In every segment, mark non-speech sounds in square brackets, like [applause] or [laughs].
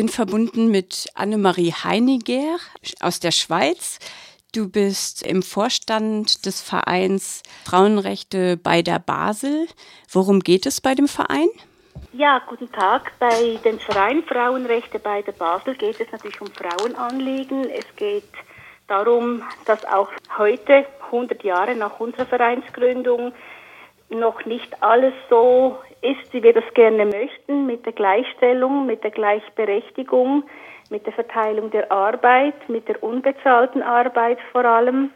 bin verbunden mit Annemarie Heiniger aus der Schweiz. Du bist im Vorstand des Vereins Frauenrechte bei der Basel. Worum geht es bei dem Verein? Ja, guten Tag. Bei dem Verein Frauenrechte bei der Basel geht es natürlich um Frauenanliegen. Es geht darum, dass auch heute, 100 Jahre nach unserer Vereinsgründung, noch nicht alles so ist, wie wir das gerne möchten, mit der Gleichstellung, mit der Gleichberechtigung, mit der Verteilung der Arbeit, mit der unbezahlten Arbeit vor allem,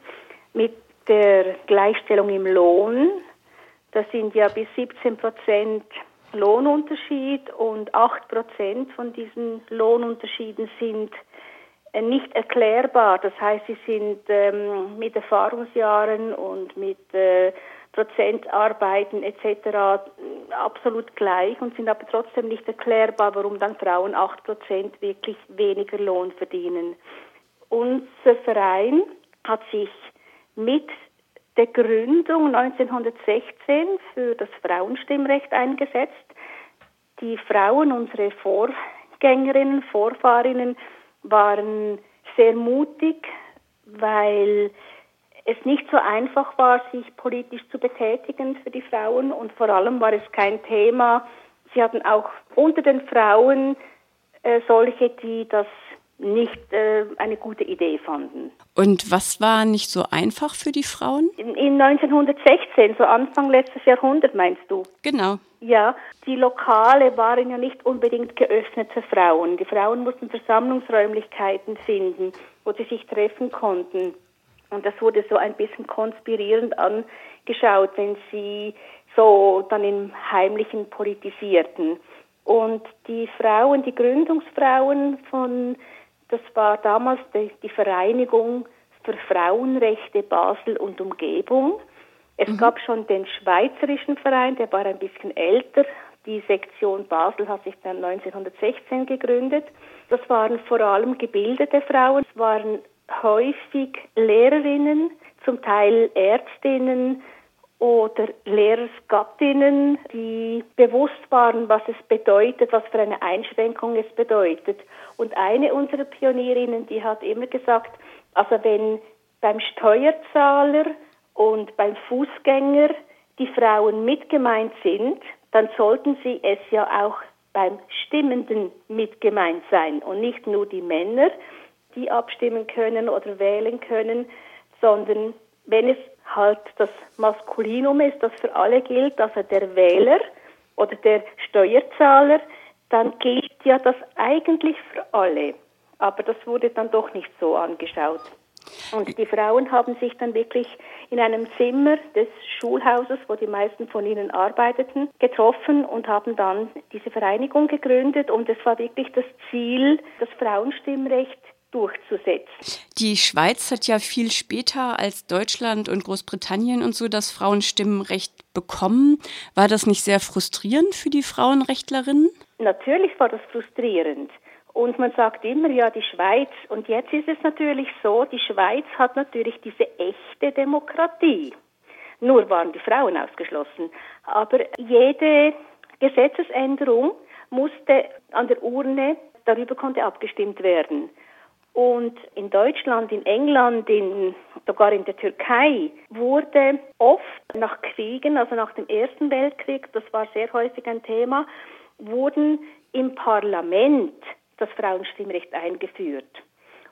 mit der Gleichstellung im Lohn. Das sind ja bis 17 Prozent Lohnunterschied und 8 Prozent von diesen Lohnunterschieden sind äh, nicht erklärbar. Das heißt, sie sind ähm, mit Erfahrungsjahren und mit äh, Prozentarbeiten etc. absolut gleich und sind aber trotzdem nicht erklärbar, warum dann Frauen 8% wirklich weniger Lohn verdienen. Unser Verein hat sich mit der Gründung 1916 für das Frauenstimmrecht eingesetzt. Die Frauen, unsere Vorgängerinnen, Vorfahrinnen, waren sehr mutig, weil es nicht so einfach war, sich politisch zu betätigen für die Frauen und vor allem war es kein Thema. Sie hatten auch unter den Frauen äh, solche, die das nicht äh, eine gute Idee fanden. Und was war nicht so einfach für die Frauen? In, in 1916, so Anfang letztes Jahrhundert meinst du? Genau. Ja, die Lokale waren ja nicht unbedingt geöffnet für Frauen. Die Frauen mussten Versammlungsräumlichkeiten finden, wo sie sich treffen konnten. Und das wurde so ein bisschen konspirierend angeschaut, wenn sie so dann im Heimlichen politisierten. Und die Frauen, die Gründungsfrauen von, das war damals die, die Vereinigung für Frauenrechte Basel und Umgebung. Es mhm. gab schon den Schweizerischen Verein, der war ein bisschen älter. Die Sektion Basel hat sich dann 1916 gegründet. Das waren vor allem gebildete Frauen, es waren häufig Lehrerinnen, zum Teil Ärztinnen oder Lehrersgattinnen, die bewusst waren, was es bedeutet, was für eine Einschränkung es bedeutet. Und eine unserer Pionierinnen, die hat immer gesagt, also wenn beim Steuerzahler und beim Fußgänger die Frauen mitgemeint sind, dann sollten sie es ja auch beim Stimmenden mitgemeint sein und nicht nur die Männer die abstimmen können oder wählen können, sondern wenn es halt das Maskulinum ist, das für alle gilt, also der Wähler oder der Steuerzahler, dann gilt ja das eigentlich für alle. Aber das wurde dann doch nicht so angeschaut. Und die Frauen haben sich dann wirklich in einem Zimmer des Schulhauses, wo die meisten von ihnen arbeiteten, getroffen und haben dann diese Vereinigung gegründet. Und es war wirklich das Ziel, das Frauenstimmrecht durchzusetzen. Die Schweiz hat ja viel später als Deutschland und Großbritannien und so das Frauenstimmenrecht bekommen. War das nicht sehr frustrierend für die Frauenrechtlerinnen? Natürlich war das frustrierend. Und man sagt immer, ja, die Schweiz. Und jetzt ist es natürlich so, die Schweiz hat natürlich diese echte Demokratie. Nur waren die Frauen ausgeschlossen. Aber jede Gesetzesänderung musste an der Urne, darüber konnte abgestimmt werden. Und in Deutschland, in England, in, sogar in der Türkei wurde oft nach Kriegen, also nach dem Ersten Weltkrieg, das war sehr häufig ein Thema, wurden im Parlament das Frauenstimmrecht eingeführt.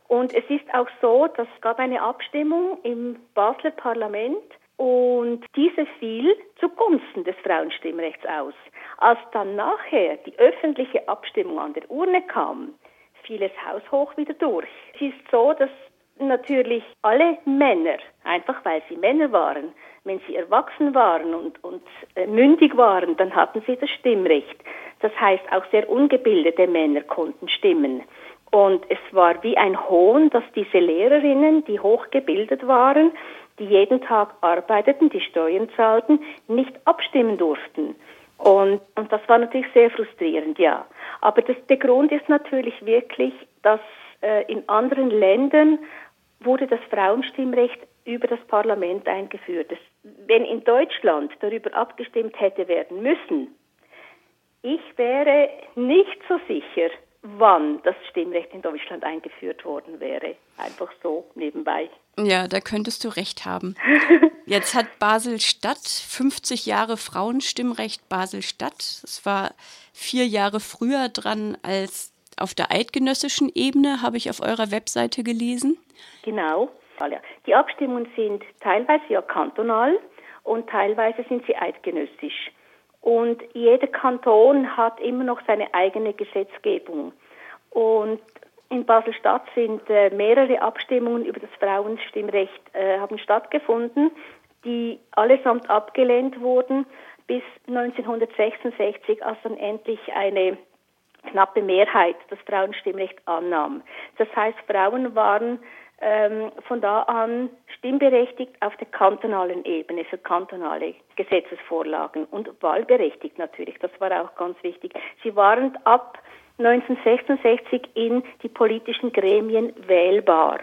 Und es ist auch so, dass gab eine Abstimmung im Basler Parlament und diese fiel zugunsten des Frauenstimmrechts aus. Als dann nachher die öffentliche Abstimmung an der Urne kam, fiel es haushoch wieder durch. Es ist so, dass natürlich alle Männer, einfach weil sie Männer waren, wenn sie erwachsen waren und, und äh, mündig waren, dann hatten sie das Stimmrecht. Das heißt, auch sehr ungebildete Männer konnten stimmen. Und es war wie ein Hohn, dass diese Lehrerinnen, die hochgebildet waren, die jeden Tag arbeiteten, die Steuern zahlten, nicht abstimmen durften. Und, und das war natürlich sehr frustrierend, ja. Aber das, der Grund ist natürlich wirklich, dass äh, in anderen Ländern wurde das Frauenstimmrecht über das Parlament eingeführt. Das, wenn in Deutschland darüber abgestimmt hätte werden müssen, ich wäre nicht so sicher, wann das Stimmrecht in Deutschland eingeführt worden wäre. Einfach so nebenbei. Ja, da könntest du recht haben. [laughs] Jetzt hat Basel-Stadt 50 Jahre Frauenstimmrecht Basel-Stadt. Es war vier Jahre früher dran als auf der eidgenössischen Ebene, habe ich auf eurer Webseite gelesen. Genau. Die Abstimmungen sind teilweise ja kantonal und teilweise sind sie eidgenössisch. Und jeder Kanton hat immer noch seine eigene Gesetzgebung. Und in Basel-Stadt sind äh, mehrere Abstimmungen über das Frauenstimmrecht äh, haben stattgefunden, die allesamt abgelehnt wurden, bis 1966, als dann endlich eine knappe Mehrheit das Frauenstimmrecht annahm. Das heißt, Frauen waren ähm, von da an stimmberechtigt auf der kantonalen Ebene für kantonale Gesetzesvorlagen und wahlberechtigt natürlich. Das war auch ganz wichtig. Sie waren ab 1966 in die politischen Gremien wählbar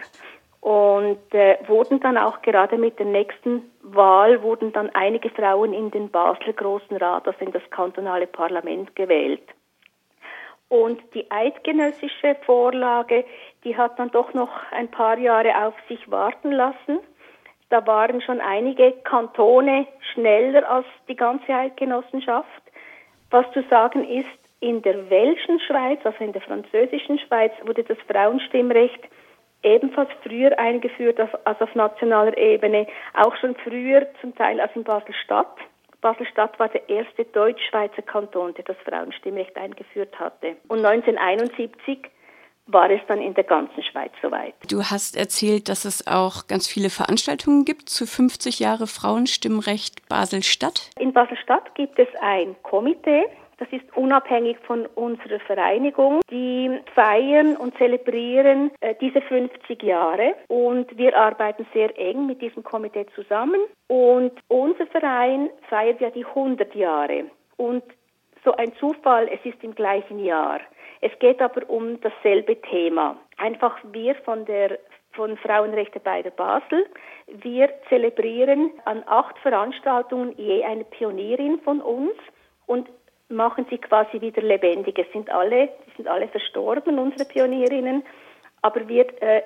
und äh, wurden dann auch gerade mit der nächsten Wahl wurden dann einige Frauen in den Basler Großen Rat, also in das kantonale Parlament gewählt. Und die eidgenössische Vorlage, die hat dann doch noch ein paar Jahre auf sich warten lassen. Da waren schon einige Kantone schneller als die ganze Eidgenossenschaft. Was zu sagen ist, in der welschen Schweiz, also in der französischen Schweiz, wurde das Frauenstimmrecht ebenfalls früher eingeführt als auf nationaler Ebene, auch schon früher zum Teil als in Basel-Stadt. Basel-Stadt war der erste Deutschschweizer Kanton, der das Frauenstimmrecht eingeführt hatte. Und 1971 war es dann in der ganzen Schweiz soweit. Du hast erzählt, dass es auch ganz viele Veranstaltungen gibt zu 50 Jahre Frauenstimmrecht Basel-Stadt. In Basel-Stadt gibt es ein Komitee, das ist unabhängig von unserer Vereinigung. Die feiern und zelebrieren äh, diese 50 Jahre und wir arbeiten sehr eng mit diesem Komitee zusammen. Und unser Verein feiert ja die 100 Jahre. Und so ein Zufall, es ist im gleichen Jahr. Es geht aber um dasselbe Thema. Einfach wir von der von Frauenrechte bei der Basel. Wir zelebrieren an acht Veranstaltungen je eine Pionierin von uns und machen sie quasi wieder lebendig. Es sind alle, die sind alle verstorben, unsere Pionierinnen, aber wir äh,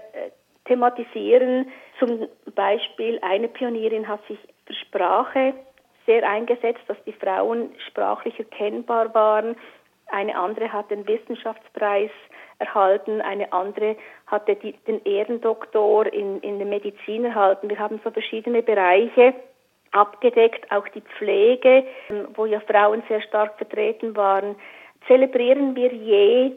thematisieren zum Beispiel, eine Pionierin hat sich für Sprache sehr eingesetzt, dass die Frauen sprachlich erkennbar waren. Eine andere hat den Wissenschaftspreis erhalten, eine andere hatte die, den Ehrendoktor in, in der Medizin erhalten. Wir haben so verschiedene Bereiche abgedeckt, auch die Pflege, wo ja Frauen sehr stark vertreten waren, zelebrieren wir je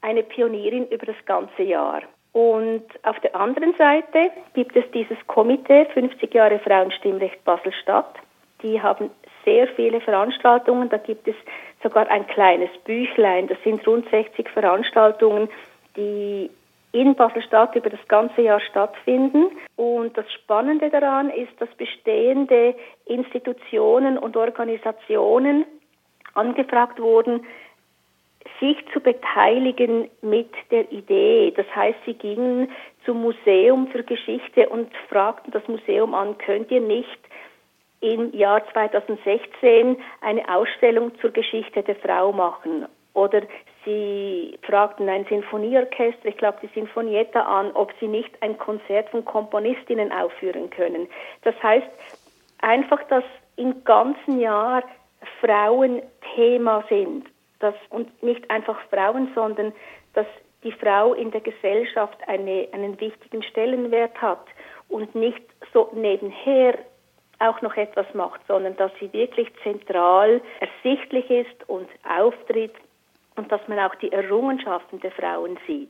eine Pionierin über das ganze Jahr. Und auf der anderen Seite gibt es dieses Komitee 50 Jahre Frauenstimmrecht Basel-Stadt. Die haben sehr viele Veranstaltungen. Da gibt es sogar ein kleines Büchlein. Das sind rund 60 Veranstaltungen, die in Basel-Stadt über das ganze Jahr stattfinden. Und das Spannende daran ist, dass bestehende Institutionen und Organisationen angefragt wurden, sich zu beteiligen mit der Idee. Das heißt, sie gingen zum Museum für Geschichte und fragten das Museum an, könnt ihr nicht im Jahr 2016 eine Ausstellung zur Geschichte der Frau machen? Oder sie fragten ein Sinfonieorchester, ich glaube die Sinfonietta an, ob sie nicht ein Konzert von Komponistinnen aufführen können. Das heißt einfach, dass im ganzen Jahr Frauen Thema sind. Dass, und nicht einfach Frauen, sondern dass die Frau in der Gesellschaft eine, einen wichtigen Stellenwert hat und nicht so nebenher auch noch etwas macht, sondern dass sie wirklich zentral ersichtlich ist und auftritt und dass man auch die Errungenschaften der Frauen sieht.